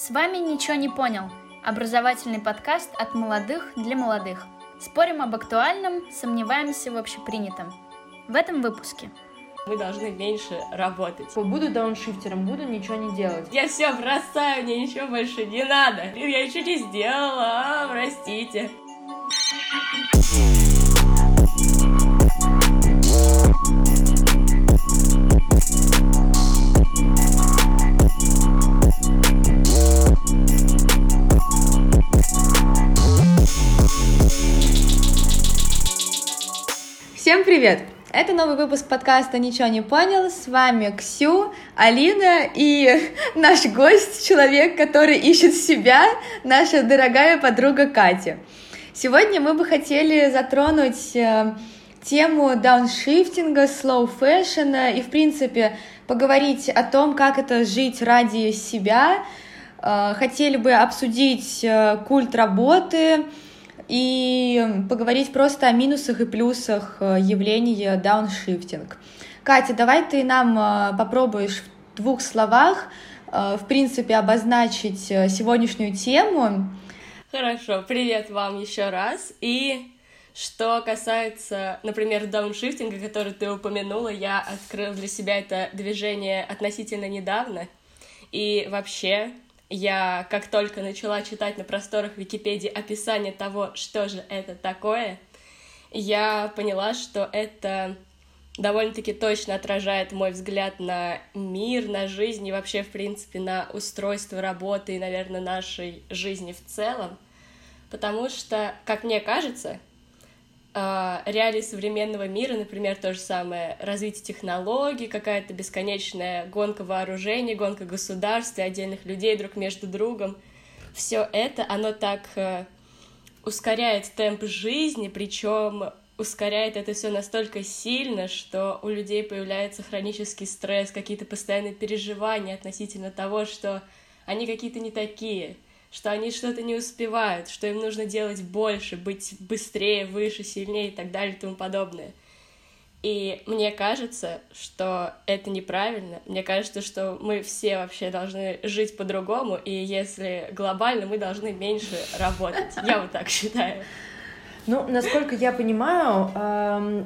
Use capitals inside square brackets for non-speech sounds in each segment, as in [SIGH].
С вами «Ничего не понял» – образовательный подкаст от молодых для молодых. Спорим об актуальном, сомневаемся в общепринятом. В этом выпуске мы должны меньше работать. Буду дауншифтером, буду ничего не делать. Я все бросаю, мне ничего больше не надо. Я еще не сделала, а, простите. Привет! Это новый выпуск подкаста «Ничего не понял». С вами Ксю, Алина и [LAUGHS] наш гость, человек, который ищет себя, наша дорогая подруга Катя. Сегодня мы бы хотели затронуть э, тему дауншифтинга, слоу фэшена и, в принципе, поговорить о том, как это жить ради себя. Э, хотели бы обсудить э, культ работы, и поговорить просто о минусах и плюсах э, явления дауншифтинг. Катя, давай ты нам э, попробуешь в двух словах, э, в принципе, обозначить сегодняшнюю тему. Хорошо, привет вам еще раз. И что касается, например, дауншифтинга, который ты упомянула, я открыл для себя это движение относительно недавно. И вообще я, как только начала читать на просторах Википедии описание того, что же это такое, я поняла, что это довольно-таки точно отражает мой взгляд на мир, на жизнь и вообще, в принципе, на устройство работы и, наверное, нашей жизни в целом. Потому что, как мне кажется, реалии современного мира, например, то же самое развитие технологий, какая-то бесконечная гонка вооружений, гонка государств и отдельных людей друг между другом. Все это, оно так э, ускоряет темп жизни, причем ускоряет это все настолько сильно, что у людей появляется хронический стресс, какие-то постоянные переживания относительно того, что они какие-то не такие — что они что-то не успевают, что им нужно делать больше, быть быстрее, выше, сильнее и так далее и тому подобное. И мне кажется, что это неправильно. Мне кажется, что мы все вообще должны жить по-другому, и если глобально, мы должны меньше работать. Я вот так считаю. Ну, насколько я понимаю,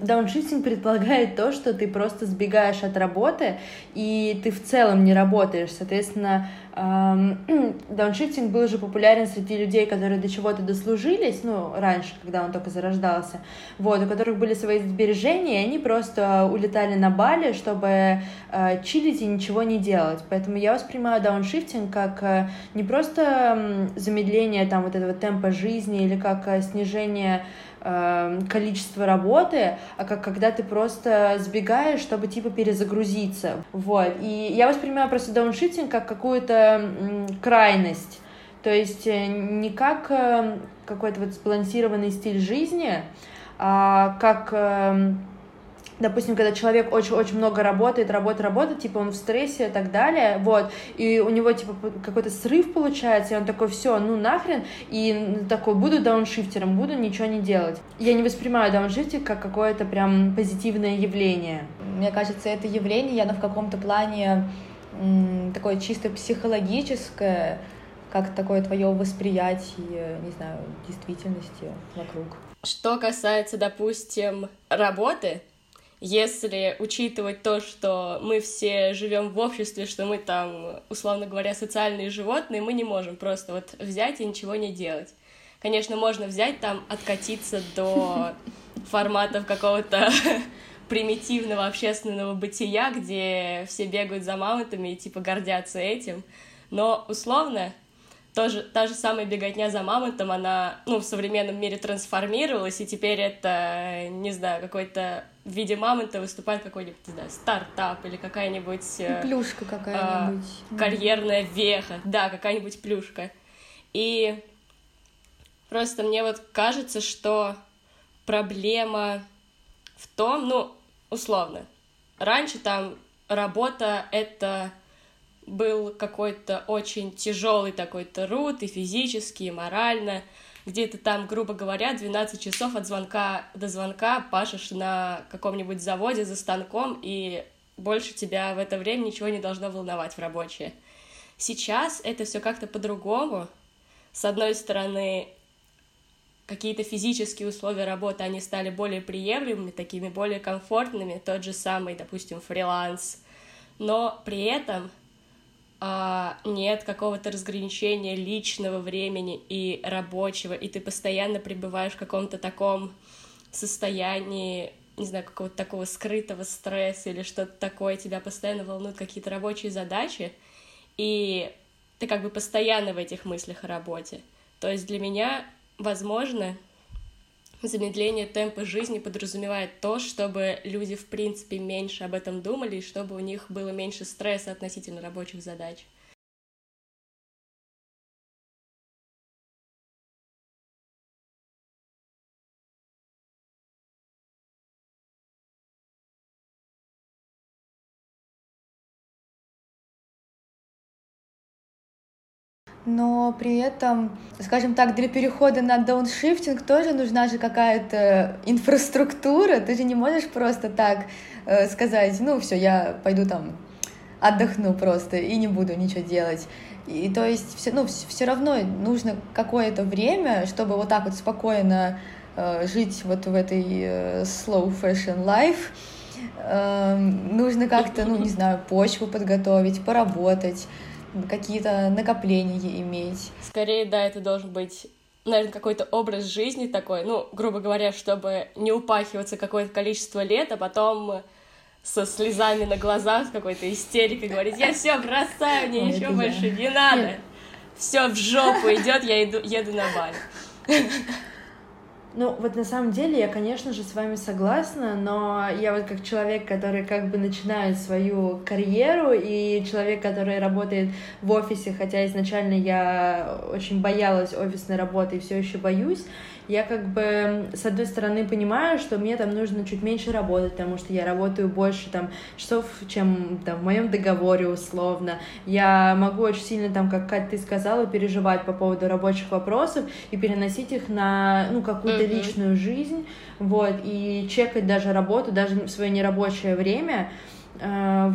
дауншифтинг предполагает то, что ты просто сбегаешь от работы, и ты в целом не работаешь. Соответственно, [CLEARS THROAT] дауншифтинг был же популярен среди людей, которые до чего-то дослужились, ну, раньше, когда он только зарождался, вот, у которых были свои сбережения, и они просто улетали на Бали, чтобы э, чилить и ничего не делать. Поэтому я воспринимаю дауншифтинг как э, не просто замедление там вот этого темпа жизни или как э, снижение Эм, количество работы, а как когда ты просто сбегаешь, чтобы типа перезагрузиться. Вот. И я воспринимаю просто дауншифтинг как какую-то крайность. То есть э, не как э, какой-то вот сбалансированный стиль жизни, а как эм, допустим, когда человек очень-очень много работает, работает, работает, типа он в стрессе и так далее, вот, и у него, типа, какой-то срыв получается, и он такой, все, ну нахрен, и такой, буду дауншифтером, буду ничего не делать. Я не воспринимаю дауншифтинг как какое-то прям позитивное явление. Мне кажется, это явление, оно в каком-то плане такое чисто психологическое, как такое твое восприятие, не знаю, действительности вокруг. Что касается, допустим, работы, если учитывать то, что мы все живем в обществе, что мы там, условно говоря, социальные животные, мы не можем просто вот взять и ничего не делать. Конечно, можно взять там, откатиться до [LAUGHS] форматов какого-то [LAUGHS] примитивного общественного бытия, где все бегают за мамонтами и типа гордятся этим. Но условно тоже, та же самая беготня за мамонтом, она, ну, в современном мире трансформировалась, и теперь это, не знаю, какой-то в виде мамонта выступает какой-нибудь, не знаю, стартап или какая-нибудь... Э, плюшка какая-нибудь. Э, карьерная веха, да, какая-нибудь плюшка. И просто мне вот кажется, что проблема в том, ну, условно, раньше там работа — это был какой-то очень тяжелый такой труд и физически, и морально. Где-то там, грубо говоря, 12 часов от звонка до звонка пашешь на каком-нибудь заводе за станком, и больше тебя в это время ничего не должно волновать в рабочее. сейчас это все как-то по-другому. С одной стороны, какие-то физические условия работы, они стали более приемлемыми, такими более комфортными, тот же самый, допустим, фриланс. Но при этом а, нет какого-то разграничения личного времени и рабочего, и ты постоянно пребываешь в каком-то таком состоянии, не знаю, какого-то такого скрытого стресса или что-то такое, тебя постоянно волнуют какие-то рабочие задачи, и ты как бы постоянно в этих мыслях о работе. То есть для меня возможно, замедление темпа жизни подразумевает то, чтобы люди, в принципе, меньше об этом думали, и чтобы у них было меньше стресса относительно рабочих задач. Но при этом, скажем так, для перехода на дауншифтинг тоже нужна же какая-то инфраструктура, ты же не можешь просто так э, сказать, ну все, я пойду там отдохну просто и не буду ничего делать. И то есть все, ну, все равно нужно какое-то время, чтобы вот так вот спокойно э, жить вот в этой э, slow fashion life. Э, нужно как-то, ну, не знаю, почву подготовить, поработать какие-то накопления иметь. Скорее, да, это должен быть наверное, какой-то образ жизни такой, ну, грубо говоря, чтобы не упахиваться какое-то количество лет, а потом со слезами на глазах, с какой-то истерикой говорить, я все бросаю, мне ничего больше не надо. Все в жопу идет, я иду, еду на Бали. Ну, вот на самом деле я, конечно же, с вами согласна, но я вот как человек, который как бы начинает свою карьеру, и человек, который работает в офисе, хотя изначально я очень боялась офисной работы и все еще боюсь, я как бы, с одной стороны, понимаю, что мне там нужно чуть меньше работать, потому что я работаю больше там часов, чем там в моем договоре условно. Я могу очень сильно там, как ты сказала, переживать по поводу рабочих вопросов и переносить их на, ну, какую-то mm-hmm. личную жизнь, вот, и чекать даже работу, даже в свое нерабочее время, э,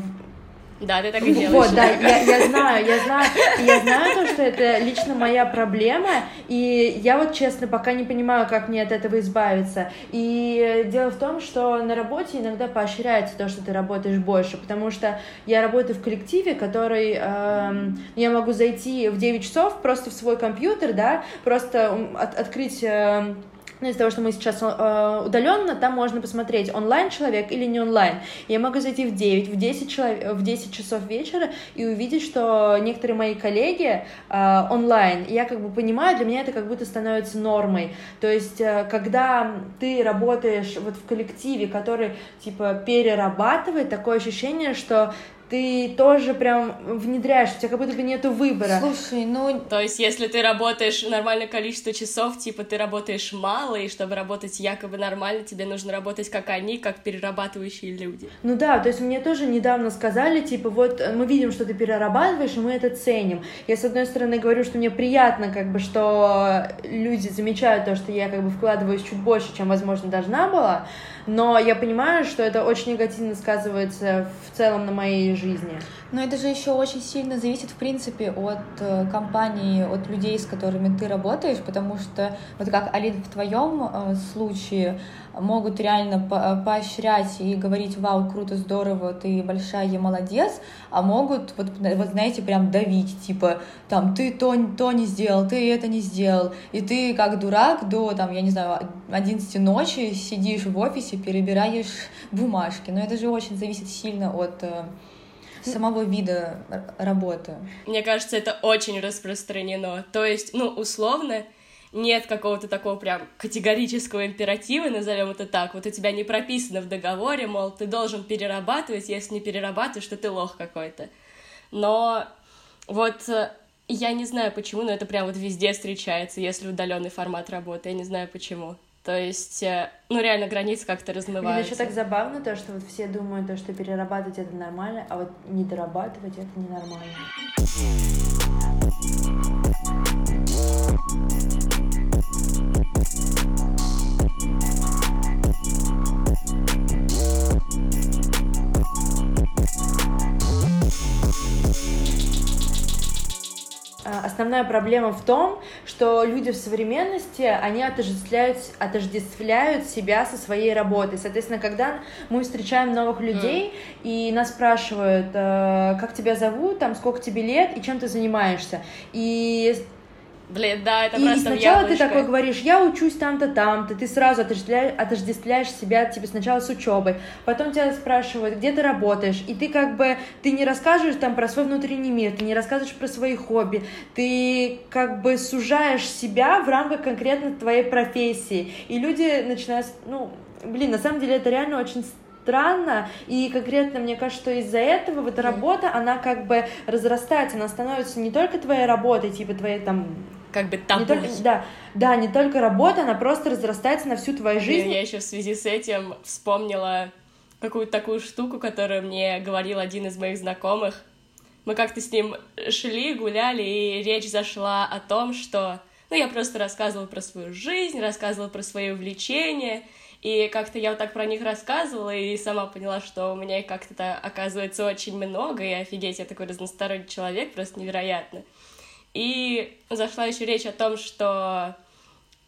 да, ты так и делаешь. Вот, да, я, я знаю, я знаю, я знаю то, что это лично моя проблема, и я вот, честно, пока не понимаю, как мне от этого избавиться. И дело в том, что на работе иногда поощряется то, что ты работаешь больше, потому что я работаю в коллективе, который, э, я могу зайти в 9 часов просто в свой компьютер, да, просто от, открыть... Э, ну, из-за того, что мы сейчас э, удаленно, там можно посмотреть, онлайн человек или не онлайн. Я могу зайти в 9, в 10, человек, в 10 часов вечера и увидеть, что некоторые мои коллеги э, онлайн. я как бы понимаю, для меня это как будто становится нормой. То есть, э, когда ты работаешь вот в коллективе, который, типа, перерабатывает, такое ощущение, что ты тоже прям внедряешь, у тебя как будто бы нету выбора. Слушай, ну... То есть, если ты работаешь нормальное количество часов, типа, ты работаешь мало, и чтобы работать якобы нормально, тебе нужно работать как они, как перерабатывающие люди. Ну да, то есть мне тоже недавно сказали, типа, вот мы видим, что ты перерабатываешь, и мы это ценим. Я, с одной стороны, говорю, что мне приятно, как бы, что люди замечают то, что я, как бы, вкладываюсь чуть больше, чем, возможно, должна была, но я понимаю, что это очень негативно сказывается в целом на моей жизни. Но это же еще очень сильно зависит, в принципе, от э, компании, от людей, с которыми ты работаешь, потому что, вот как, Алин, в твоем э, случае могут реально э, поощрять и говорить, вау, круто, здорово, ты большая, я молодец, а могут, вот, вот знаете, прям давить, типа, там, ты то, то не сделал, ты это не сделал, и ты как дурак до, там, я не знаю, 11 ночи сидишь в офисе, перебираешь бумажки, но это же очень зависит сильно от самого вида работы. Мне кажется, это очень распространено. То есть, ну, условно, нет какого-то такого прям категорического императива, назовем это так. Вот у тебя не прописано в договоре, мол, ты должен перерабатывать, если не перерабатываешь, то ты лох какой-то. Но вот э, я не знаю почему, но это прям вот везде встречается, если удаленный формат работы. Я не знаю почему. То есть, э, ну, реально, границы как-то размываются. Мне еще так забавно то, что вот все думают, то, что перерабатывать это нормально, а вот не дорабатывать это ненормально. Основная проблема в том, что люди в современности, они отождествляют, отождествляют себя со своей работой. Соответственно, когда мы встречаем новых людей, mm. и нас спрашивают, э, как тебя зовут, там, сколько тебе лет и чем ты занимаешься, и Блин, да, это и просто сначала ты такой говоришь, я учусь там-то, там-то, ты сразу отождествляешь, отождествляешь себя, тебе сначала с учебой, потом тебя спрашивают, где ты работаешь, и ты как бы, ты не расскажешь там про свой внутренний мир, ты не рассказываешь про свои хобби, ты как бы сужаешь себя в рамках конкретно твоей профессии, и люди начинают, ну, блин, на самом деле это реально очень странно, и конкретно мне кажется, что из-за этого вот эта работа, она как бы разрастается, она становится не только твоей работой, типа твоей там как бы там. Только, да, да, не только работа, она просто разрастается на всю твою жизнь. Я еще в связи с этим вспомнила какую-то такую штуку, которую мне говорил один из моих знакомых. Мы как-то с ним шли, гуляли, и речь зашла о том, что... Ну, я просто рассказывала про свою жизнь, рассказывала про свои увлечения, и как-то я вот так про них рассказывала, и сама поняла, что у меня их как-то оказывается очень много, и офигеть, я такой разносторонний человек, просто невероятно. И зашла еще речь о том, что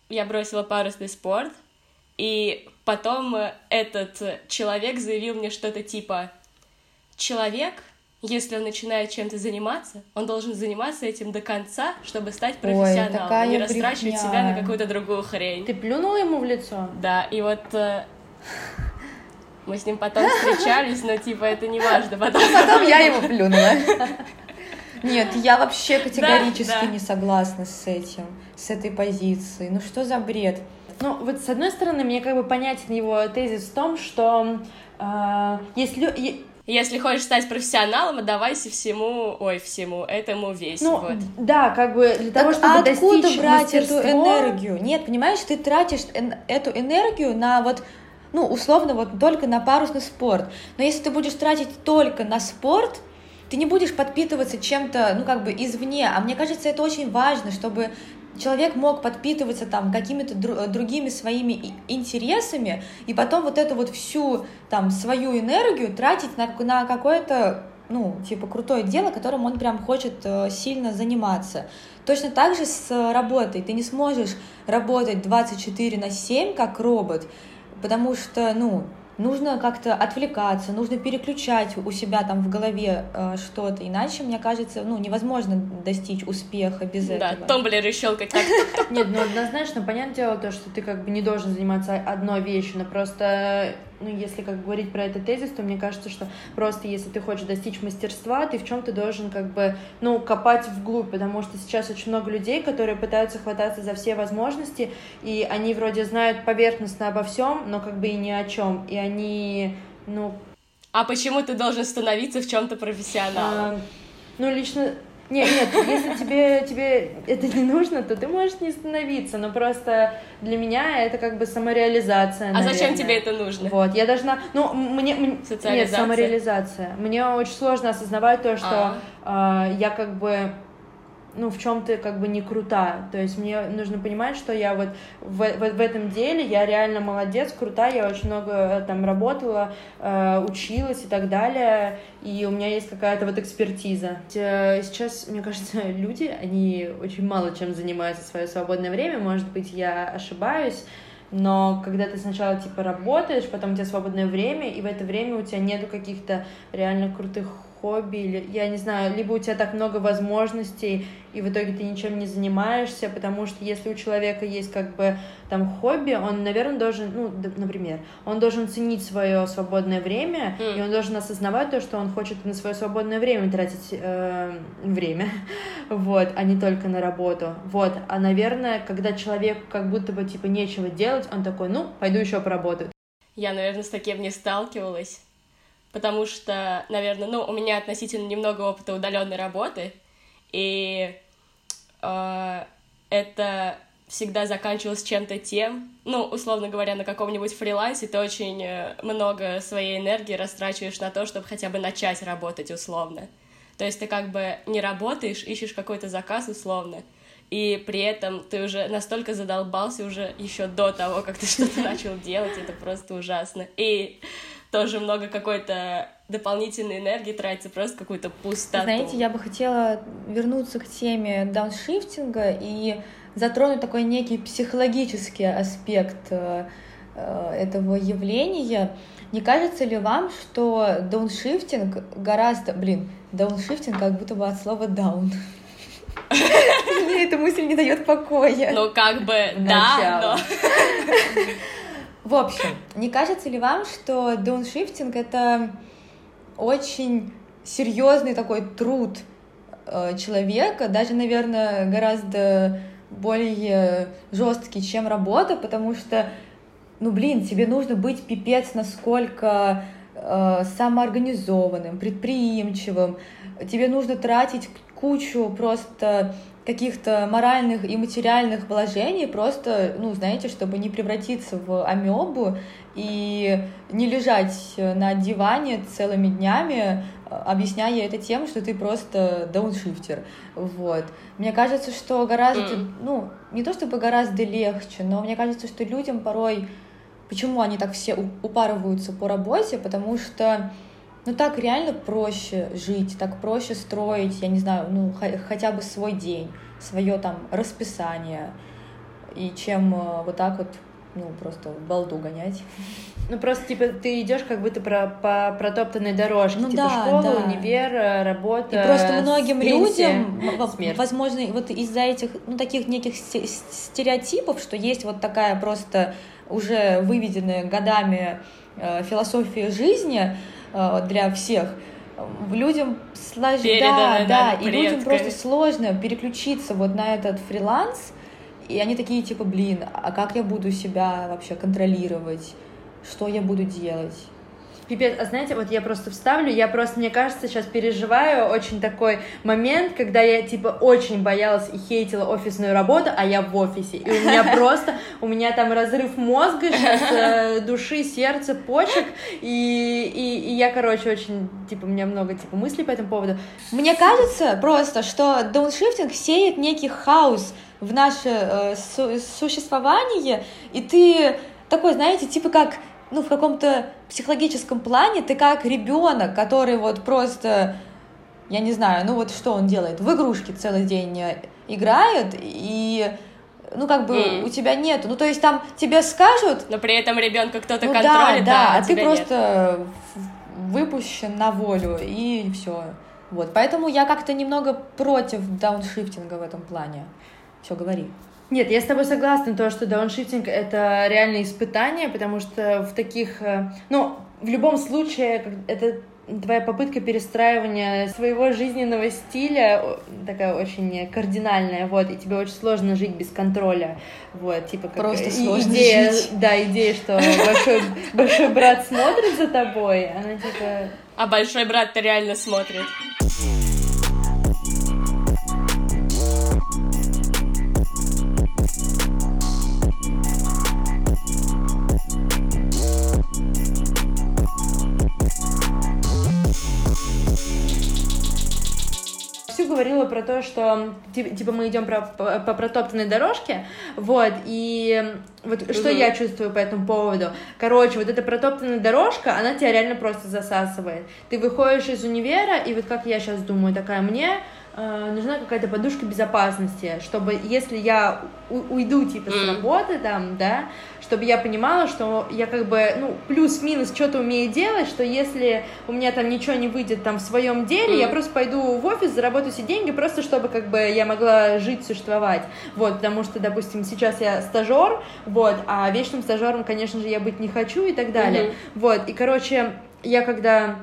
я бросила парусный спорт, и потом этот человек заявил мне что-то типа «Человек, если он начинает чем-то заниматься, он должен заниматься этим до конца, чтобы стать профессионалом, Ой, а не растрачивать себя на какую-то другую хрень». Ты плюнула ему в лицо? Да, и вот э, мы с ним потом встречались, но типа это не важно. Потом, потом я [LAUGHS] ему плюнула. Нет, я вообще категорически да, да. не согласна с этим, с этой позицией. Ну что за бред? Ну, вот с одной стороны, мне как бы понятен его тезис в том, что э, если... Если хочешь стать профессионалом, отдавайся всему, ой, всему этому весь. Ну, вот. да, как бы для того, чтобы а откуда достичь брать мастерство... эту энергию? Нет, понимаешь, ты тратишь эту энергию на вот ну, условно, вот только на парусный спорт. Но если ты будешь тратить только на спорт, ты не будешь подпитываться чем-то, ну, как бы извне, а мне кажется, это очень важно, чтобы человек мог подпитываться там какими-то дру- другими своими интересами, и потом вот эту вот всю там свою энергию тратить на, на какое-то ну, типа, крутое дело, которым он прям хочет э, сильно заниматься. Точно так же с работой. Ты не сможешь работать 24 на 7, как робот, потому что, ну, нужно как-то отвлекаться, нужно переключать у себя там в голове э, что-то, иначе, мне кажется, ну, невозможно достичь успеха без да, этого. Да, томблеры щелкать так. Нет, ну однозначно, понятное дело то, что ты как бы не должен заниматься одной вещью, но просто ну, если как говорить про этот тезис, то мне кажется, что просто если ты хочешь достичь мастерства, ты в чем-то должен как бы, ну, копать вглубь, потому что сейчас очень много людей, которые пытаются хвататься за все возможности, и они вроде знают поверхностно обо всем, но как бы и ни о чем, и они, ну... А почему ты должен становиться в чем-то профессионалом? А, ну, лично нет, нет, если тебе, тебе это не нужно, то ты можешь не становиться, но просто для меня это как бы самореализация. А наверное. зачем тебе это нужно? Вот, я должна, ну, мне, мне нет, самореализация. Мне очень сложно осознавать то, что э, я как бы ну, в чем-то как бы не крута. То есть мне нужно понимать, что я вот в, в, в этом деле я реально молодец, крута, я очень много э, там работала, э, училась и так далее, и у меня есть какая-то вот экспертиза. Э, сейчас, мне кажется, [LAUGHS] люди, они очень мало чем занимаются в свое свободное время, может быть, я ошибаюсь, но когда ты сначала типа работаешь, потом у тебя свободное время, и в это время у тебя нету каких-то реально крутых хобби, или, я не знаю, либо у тебя так много возможностей, и в итоге ты ничем не занимаешься, потому что если у человека есть как бы там хобби, он, наверное, должен, ну, например, он должен ценить свое свободное время, mm. и он должен осознавать то, что он хочет на свое свободное время тратить э, время, [LAUGHS] вот, а не только на работу, вот, а, наверное, когда человек как будто бы, типа, нечего делать, он такой, ну, пойду еще поработаю. Я, наверное, с таким не сталкивалась, потому что, наверное, ну, у меня относительно немного опыта удаленной работы, и э, это всегда заканчивалось чем-то тем, ну, условно говоря, на каком-нибудь фрилансе ты очень э, много своей энергии растрачиваешь на то, чтобы хотя бы начать работать условно. То есть ты как бы не работаешь, ищешь какой-то заказ условно, и при этом ты уже настолько задолбался уже еще до того, как ты [LAUGHS] что-то начал делать, это просто ужасно. И тоже много какой-то дополнительной энергии тратится просто какую-то пустоту. Знаете, я бы хотела вернуться к теме дауншифтинга и затронуть такой некий психологический аспект э, э, этого явления. Не кажется ли вам, что дауншифтинг гораздо... Блин, дауншифтинг как будто бы от слова даун. [LAUGHS] Мне эта мысль не дает покоя. Ну, как бы, да, но... [LAUGHS] В общем, не кажется ли вам, что дауншифтинг — это очень серьезный такой труд э, человека, даже, наверное, гораздо более жесткий, чем работа, потому что, ну, блин, тебе нужно быть пипец насколько э, самоорганизованным, предприимчивым, тебе нужно тратить кучу просто каких-то моральных и материальных вложений, просто, ну, знаете, чтобы не превратиться в амебу и не лежать на диване целыми днями, объясняя это тем, что ты просто дауншифтер. Вот. Мне кажется, что гораздо, mm. ну, не то чтобы гораздо легче, но мне кажется, что людям порой, почему они так все упарываются по работе, потому что ну так реально проще жить, так проще строить, я не знаю, ну хотя бы свой день, свое там расписание, и чем э, вот так вот, ну просто балду гонять. Ну просто типа ты идешь как будто про, по протоптанной дорожке, ну, типа да, школа, да. универ, э, работа. И просто многим пенсия, людям, смерть. возможно, вот из-за этих ну таких неких стереотипов, что есть вот такая просто уже выведенная годами э, философия жизни, для всех. Людям сложно, да, да, и людям просто сложно переключиться вот на этот фриланс, и они такие типа, блин, а как я буду себя вообще контролировать, что я буду делать? Пипец, а знаете, вот я просто вставлю, я просто, мне кажется, сейчас переживаю очень такой момент, когда я, типа, очень боялась и хейтила офисную работу, а я в офисе, и у меня [LAUGHS] просто, у меня там разрыв мозга сейчас, э, души, сердца, почек, и, и, и я, короче, очень, типа, у меня много, типа, мыслей по этому поводу. Мне кажется просто, что дауншифтинг сеет некий хаос в наше э, су существование, и ты такой, знаете, типа как ну, в каком-то психологическом плане ты как ребенок, который вот просто, я не знаю, ну вот что он делает, в игрушки целый день играет, и ну, как бы mm. у тебя нету. Ну, то есть там тебе скажут... Но при этом ребенка кто-то ну, контролит, да, да, а, а ты просто нет. выпущен на волю, и все. Вот, поэтому я как-то немного против дауншифтинга в этом плане. Все, говори. Нет, я с тобой согласна, то, что дауншифтинг — это реальное испытание, потому что в таких... Э, ну, в любом случае, это твоя попытка перестраивания своего жизненного стиля такая очень кардинальная, вот, и тебе очень сложно жить без контроля, вот, типа как Просто сложно идея, жить. да, идея, что большой, большой брат смотрит за тобой, она типа... А большой брат-то реально смотрит. Говорила про то, что типа мы идем по, по, по протоптанной дорожке, вот, и вот угу. что я чувствую по этому поводу. Короче, вот эта протоптанная дорожка, она тебя реально просто засасывает. Ты выходишь из универа, и вот как я сейчас думаю, такая, мне э, нужна какая-то подушка безопасности, чтобы если я уйду типа с работы там, да, чтобы я понимала, что я как бы, ну, плюс-минус что-то умею делать, что если у меня там ничего не выйдет там в своем деле, mm. я просто пойду в офис, заработаю себе деньги, просто чтобы как бы я могла жить, существовать. Вот, потому что, допустим, сейчас я стажер, вот, а вечным стажером, конечно же, я быть не хочу и так далее. Mm-hmm. Вот, и, короче, я когда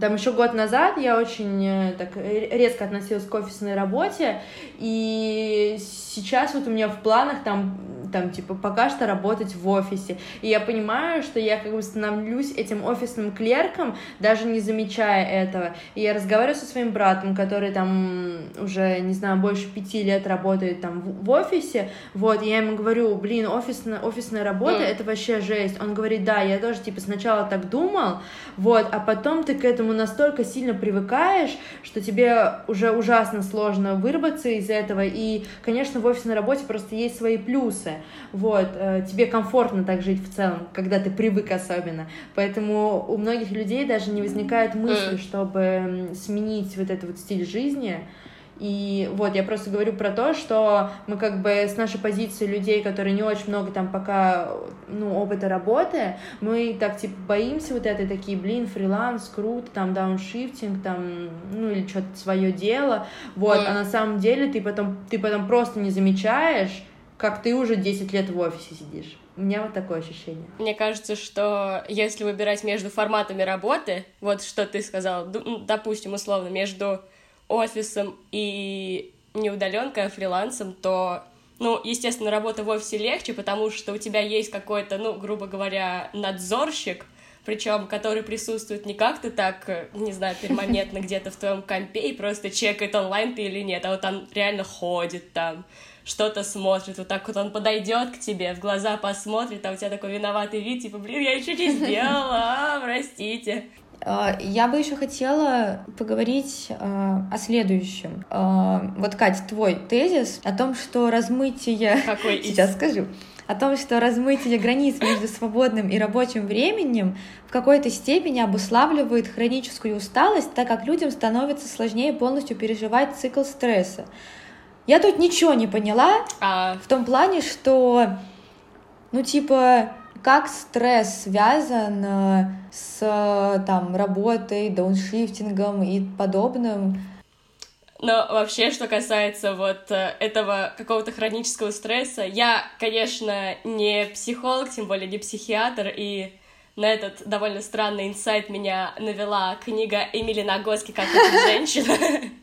там еще год назад я очень э, так резко относилась к офисной работе, и сейчас вот у меня в планах там там, типа, пока что работать в офисе. И я понимаю, что я как бы становлюсь этим офисным клерком, даже не замечая этого. И я разговариваю со своим братом, который там уже, не знаю, больше пяти лет работает там в, в офисе, вот, и я ему говорю, блин, офисная, офисная работа, mm. это вообще жесть. Он говорит, да, я тоже, типа, сначала так думал, вот, а потом ты к этому настолько сильно привыкаешь, что тебе уже ужасно сложно вырваться из этого, и, конечно, в офисной работе просто есть свои плюсы, вот, э, тебе комфортно так жить в целом, когда ты привык особенно, поэтому у многих людей даже не возникает мысли, чтобы сменить вот этот вот стиль жизни, и вот я просто говорю про то, что мы как бы с нашей позиции людей, которые не очень много там пока, ну, опыта работы, мы так типа боимся вот этой такие, блин, фриланс, круто, там дауншифтинг, там, ну или что-то свое дело, вот, mm. а на самом деле ты потом, ты потом просто не замечаешь, как ты уже 10 лет в офисе сидишь. У меня вот такое ощущение. Мне кажется, что если выбирать между форматами работы, вот что ты сказал, допустим, условно, между офисом и не удаленкой, а фрилансом, то, ну, естественно, работа в офисе легче, потому что у тебя есть какой-то, ну, грубо говоря, надзорщик, причем который присутствует не как-то так, не знаю, перманентно где-то в твоем компе и просто чекает онлайн ты или нет, а вот он реально ходит там, что-то смотрит, вот так вот он подойдет к тебе, в глаза посмотрит, а у тебя такой виноватый вид, типа, блин, я еще не сделала, а, простите. А, я бы еще хотела поговорить а, о следующем. Вот, Катя, твой тезис о том, что размытие... Какой Сейчас скажу о том, что размытие границ между свободным и рабочим временем в какой-то степени обуславливает хроническую усталость, так как людям становится сложнее полностью переживать цикл стресса. Я тут ничего не поняла а... в том плане, что, ну, типа, как стресс связан э, с там, работой, дауншифтингом и подобным. Но вообще, что касается вот э, этого какого-то хронического стресса, я, конечно, не психолог, тем более не психиатр, и на этот довольно странный инсайт меня навела книга Эмили Нагоски «Как это женщина».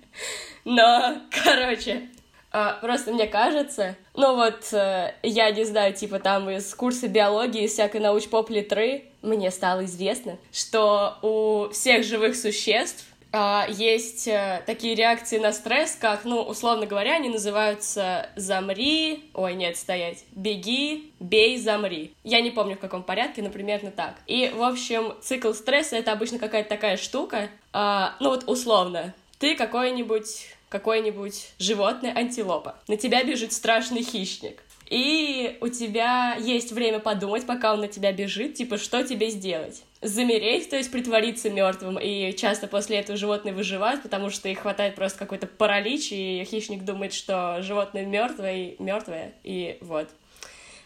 [LAUGHS] Но, короче, просто мне кажется, ну вот, э, я не знаю, типа там из курса биологии, из всякой научпоп литры, мне стало известно, что у всех живых существ а, есть э, такие реакции на стресс, как, ну, условно говоря, они называются «замри», ой, нет, стоять, «беги», «бей», «замри». Я не помню, в каком порядке, но примерно так. И, в общем, цикл стресса — это обычно какая-то такая штука, а, ну вот условно, ты какой-нибудь какое-нибудь животное, антилопа. На тебя бежит страшный хищник. И у тебя есть время подумать, пока он на тебя бежит, типа, что тебе сделать? Замереть, то есть притвориться мертвым, и часто после этого животные выживают, потому что их хватает просто какой-то паралич, и хищник думает, что животное мертвое, и мертвое, и вот.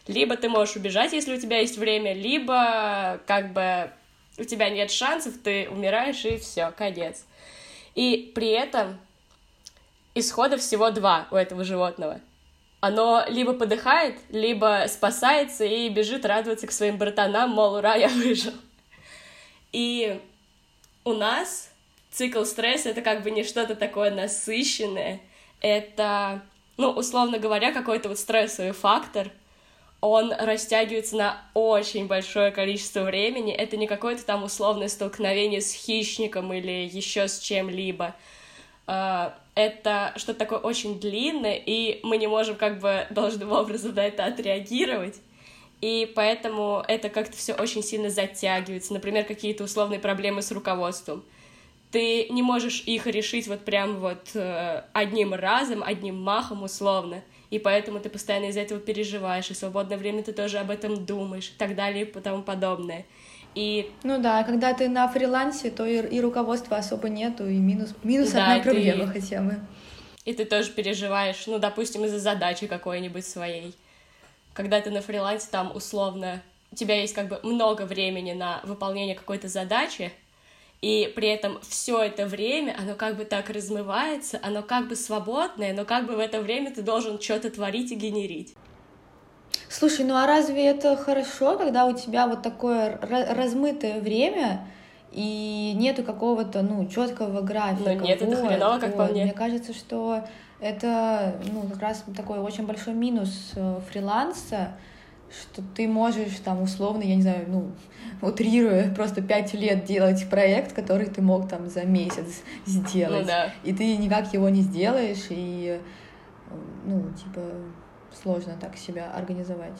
Либо ты можешь убежать, если у тебя есть время, либо как бы у тебя нет шансов, ты умираешь, и все, конец. И при этом исхода всего два у этого животного. Оно либо подыхает, либо спасается и бежит радоваться к своим братанам, мол, ура, я выжил. И у нас цикл стресса — это как бы не что-то такое насыщенное, это, ну, условно говоря, какой-то вот стрессовый фактор, он растягивается на очень большое количество времени. Это не какое-то там условное столкновение с хищником или еще с чем-либо. Это что-то такое очень длинное, и мы не можем как бы должным образом на это отреагировать. И поэтому это как-то все очень сильно затягивается. Например, какие-то условные проблемы с руководством. Ты не можешь их решить вот прям вот э, одним разом, одним махом условно. И поэтому ты постоянно из-за этого переживаешь, и в свободное время ты тоже об этом думаешь, и так далее, и тому подобное. И... Ну да, когда ты на фрилансе, то и, и руководства особо нету, и минус, минус да, одна проблема ты... хотя бы. И ты тоже переживаешь, ну, допустим, из-за задачи какой-нибудь своей. Когда ты на фрилансе, там, условно, у тебя есть как бы много времени на выполнение какой-то задачи, и при этом все это время, оно как бы так размывается, оно как бы свободное, но как бы в это время ты должен что-то творить и генерить. Слушай, ну а разве это хорошо, когда у тебя вот такое размытое время и нету какого-то, ну, четкого графика? Ну нет, вот, это хреново, как вот. по мне. Мне кажется, что это, ну, как раз такой очень большой минус э, фриланса, что ты можешь там условно, я не знаю, ну, утрируя, просто пять лет делать проект, который ты мог там за месяц сделать. Ну, да. И ты никак его не сделаешь, и, ну, типа, сложно так себя организовать.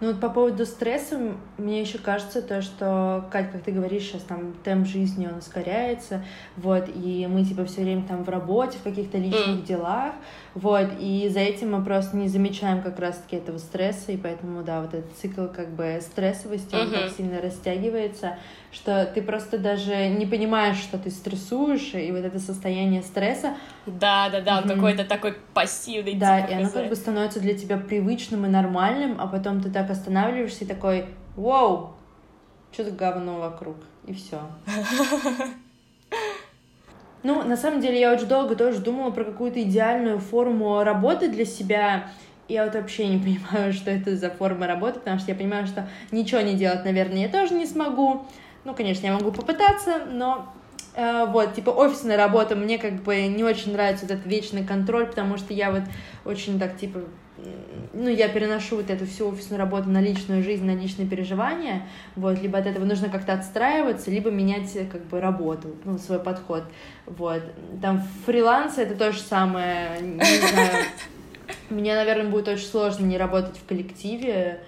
Ну вот по поводу стресса, мне еще кажется то, что, Кать, как ты говоришь, сейчас там темп жизни, он ускоряется, вот, и мы типа все время там в работе, в каких-то личных mm. делах, вот, и за этим мы просто не замечаем как раз-таки этого стресса, и поэтому, да, вот этот цикл как бы стрессовости, он mm-hmm. так сильно растягивается, что ты просто даже не понимаешь, что ты стрессуешь, и вот это состояние стресса... Да-да-да, mm-hmm. какой-то такой пассивный. Да, типа, и оно как бы становится для тебя привычным и нормальным, а потом ты так останавливаешься и такой, вау, что-то говно вокруг, и все. [LAUGHS] Ну, на самом деле, я очень долго тоже думала про какую-то идеальную форму работы для себя. Я вот вообще не [LAUGHS] понимаю, что это за форма работы, потому что я понимаю, что ничего не делать, наверное, я тоже не смогу. Ну, конечно, я могу попытаться, но э, вот, типа, офисная работа, мне как бы не очень нравится этот вечный контроль, потому что я вот очень так, типа, ну, я переношу вот эту всю офисную работу на личную жизнь, на личные переживания, вот, либо от этого нужно как-то отстраиваться, либо менять, как бы, работу, ну, свой подход, вот. Там фриланс — это то же самое, не знаю, мне, наверное, будет очень сложно не работать в коллективе,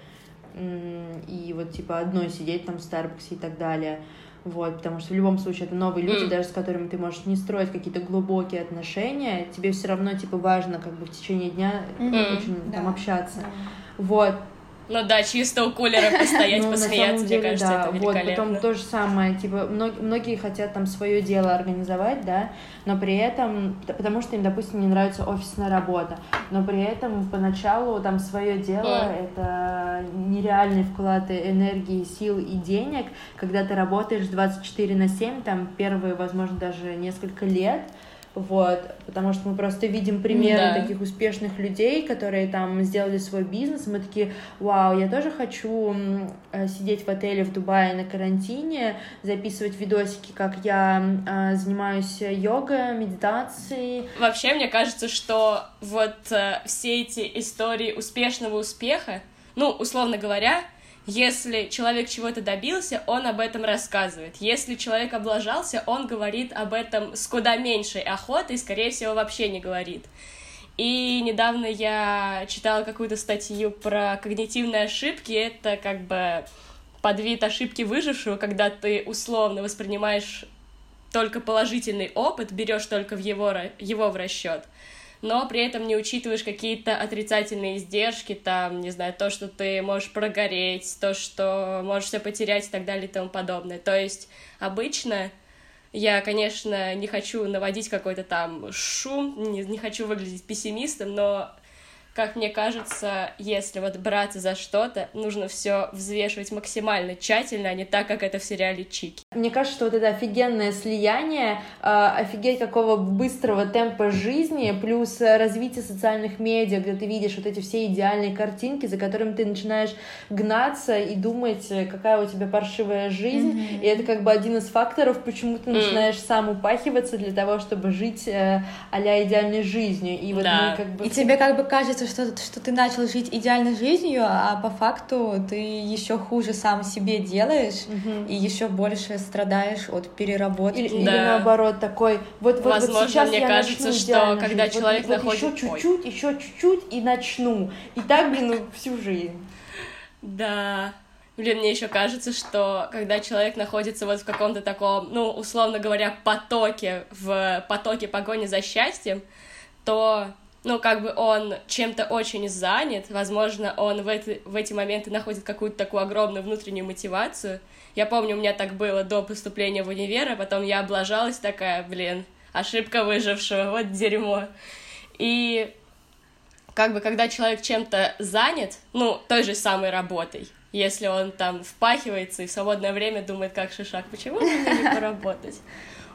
и вот, типа, одной сидеть там в Старбаксе и так далее, вот, потому что в любом случае это новые люди, mm. даже с которыми ты можешь не строить какие-то глубокие отношения, тебе все равно типа важно как бы в течение дня mm. очень да. там общаться, да. вот, ну да, чисто у кулера [LAUGHS] постоять, ну, посмеяться, деле, мне кажется, да. это великолепно. Вот, потом то же самое, типа, многие хотят там свое дело организовать, да, но при этом, потому что им, допустим, не нравится офисная работа, но при этом поначалу там свое дело mm. это нереальный вклад энергии, сил и денег, когда ты работаешь 24 на 7, там первые, возможно, даже несколько лет, вот, потому что мы просто видим примеры да. таких успешных людей, которые там сделали свой бизнес, мы такие, вау, я тоже хочу э, сидеть в отеле в Дубае на карантине, записывать видосики, как я э, занимаюсь йогой, медитацией. Вообще, мне кажется, что вот э, все эти истории успешного успеха, ну, условно говоря, если человек чего-то добился, он об этом рассказывает. Если человек облажался, он говорит об этом с куда меньшей охотой, скорее всего, вообще не говорит. И недавно я читала какую-то статью про когнитивные ошибки. Это как бы подвид ошибки выжившего, когда ты условно воспринимаешь только положительный опыт, берешь только в его, его в расчет но при этом не учитываешь какие-то отрицательные издержки, там, не знаю, то, что ты можешь прогореть, то, что можешь все потерять и так далее и тому подобное. То есть обычно я, конечно, не хочу наводить какой-то там шум, не, не хочу выглядеть пессимистом, но как мне кажется, если вот браться за что-то, нужно все взвешивать максимально тщательно, а не так, как это в сериале Чики. Мне кажется, что вот это офигенное слияние, э, офигеть какого быстрого темпа жизни, плюс развитие социальных медиа, где ты видишь вот эти все идеальные картинки, за которыми ты начинаешь гнаться и думать, какая у тебя паршивая жизнь, mm-hmm. и это как бы один из факторов, почему ты начинаешь mm. сам упахиваться для того, чтобы жить э, а идеальной жизнью. И вот да. мы как бы... И тебе как бы кажется, что, что ты начал жить идеальной жизнью, а по факту ты еще хуже сам себе делаешь угу. и еще больше страдаешь от переработки. Или, да. или наоборот такой, вот, вот, Возможно, вот сейчас мне я кажется, что когда жить. человек вот, находит... Вот еще чуть-чуть, еще чуть-чуть и начну. И так, блин, ну, всю жизнь. Да. Блин, мне еще кажется, что когда человек находится вот в каком-то таком, ну, условно говоря, потоке, в потоке погони за счастьем, то ну, как бы он чем-то очень занят, возможно, он в эти, в эти моменты находит какую-то такую огромную внутреннюю мотивацию. Я помню, у меня так было до поступления в универ, а потом я облажалась такая, блин, ошибка выжившего, вот дерьмо. И как бы когда человек чем-то занят, ну, той же самой работой, если он там впахивается и в свободное время думает, как шишак, почему бы мне не [LAUGHS] поработать?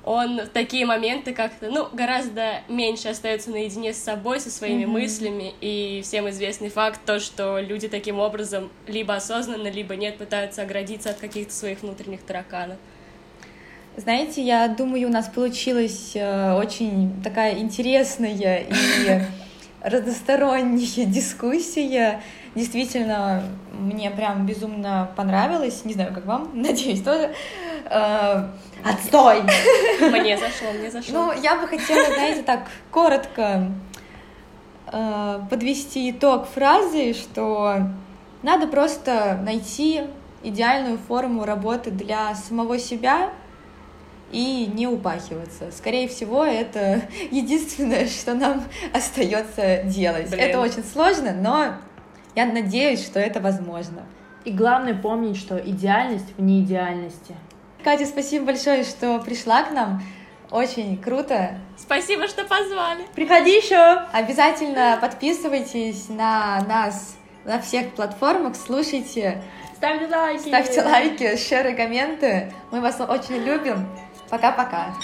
Он в такие моменты как-то, ну, гораздо меньше остается наедине с собой, со своими mm-hmm. мыслями, и всем известный факт то, что люди таким образом либо осознанно, либо нет пытаются оградиться от каких-то своих внутренних тараканов. Знаете, я думаю, у нас получилась э, очень такая интересная и [LAUGHS] разносторонняя дискуссия. Действительно, мне прям безумно понравилось. Не знаю, как вам, [LAUGHS] надеюсь, тоже. Э, Отстой! [LAUGHS] Мне зашло, мне зашло. Ну, я бы хотела, знаете, так коротко э, подвести итог фразы, что Надо просто найти идеальную форму работы для самого себя и не упахиваться. Скорее всего, это [LAUGHS] единственное, что нам остается делать. Блин. Это очень сложно, но я надеюсь, что это возможно. И главное помнить, что идеальность в неидеальности. Катя, спасибо большое, что пришла к нам. Очень круто. Спасибо, что позвали. Приходи еще! Обязательно подписывайтесь на нас на всех платформах, слушайте, Ставьте лайки! ставьте лайки, шеры, комменты. Мы вас очень любим. Пока-пока.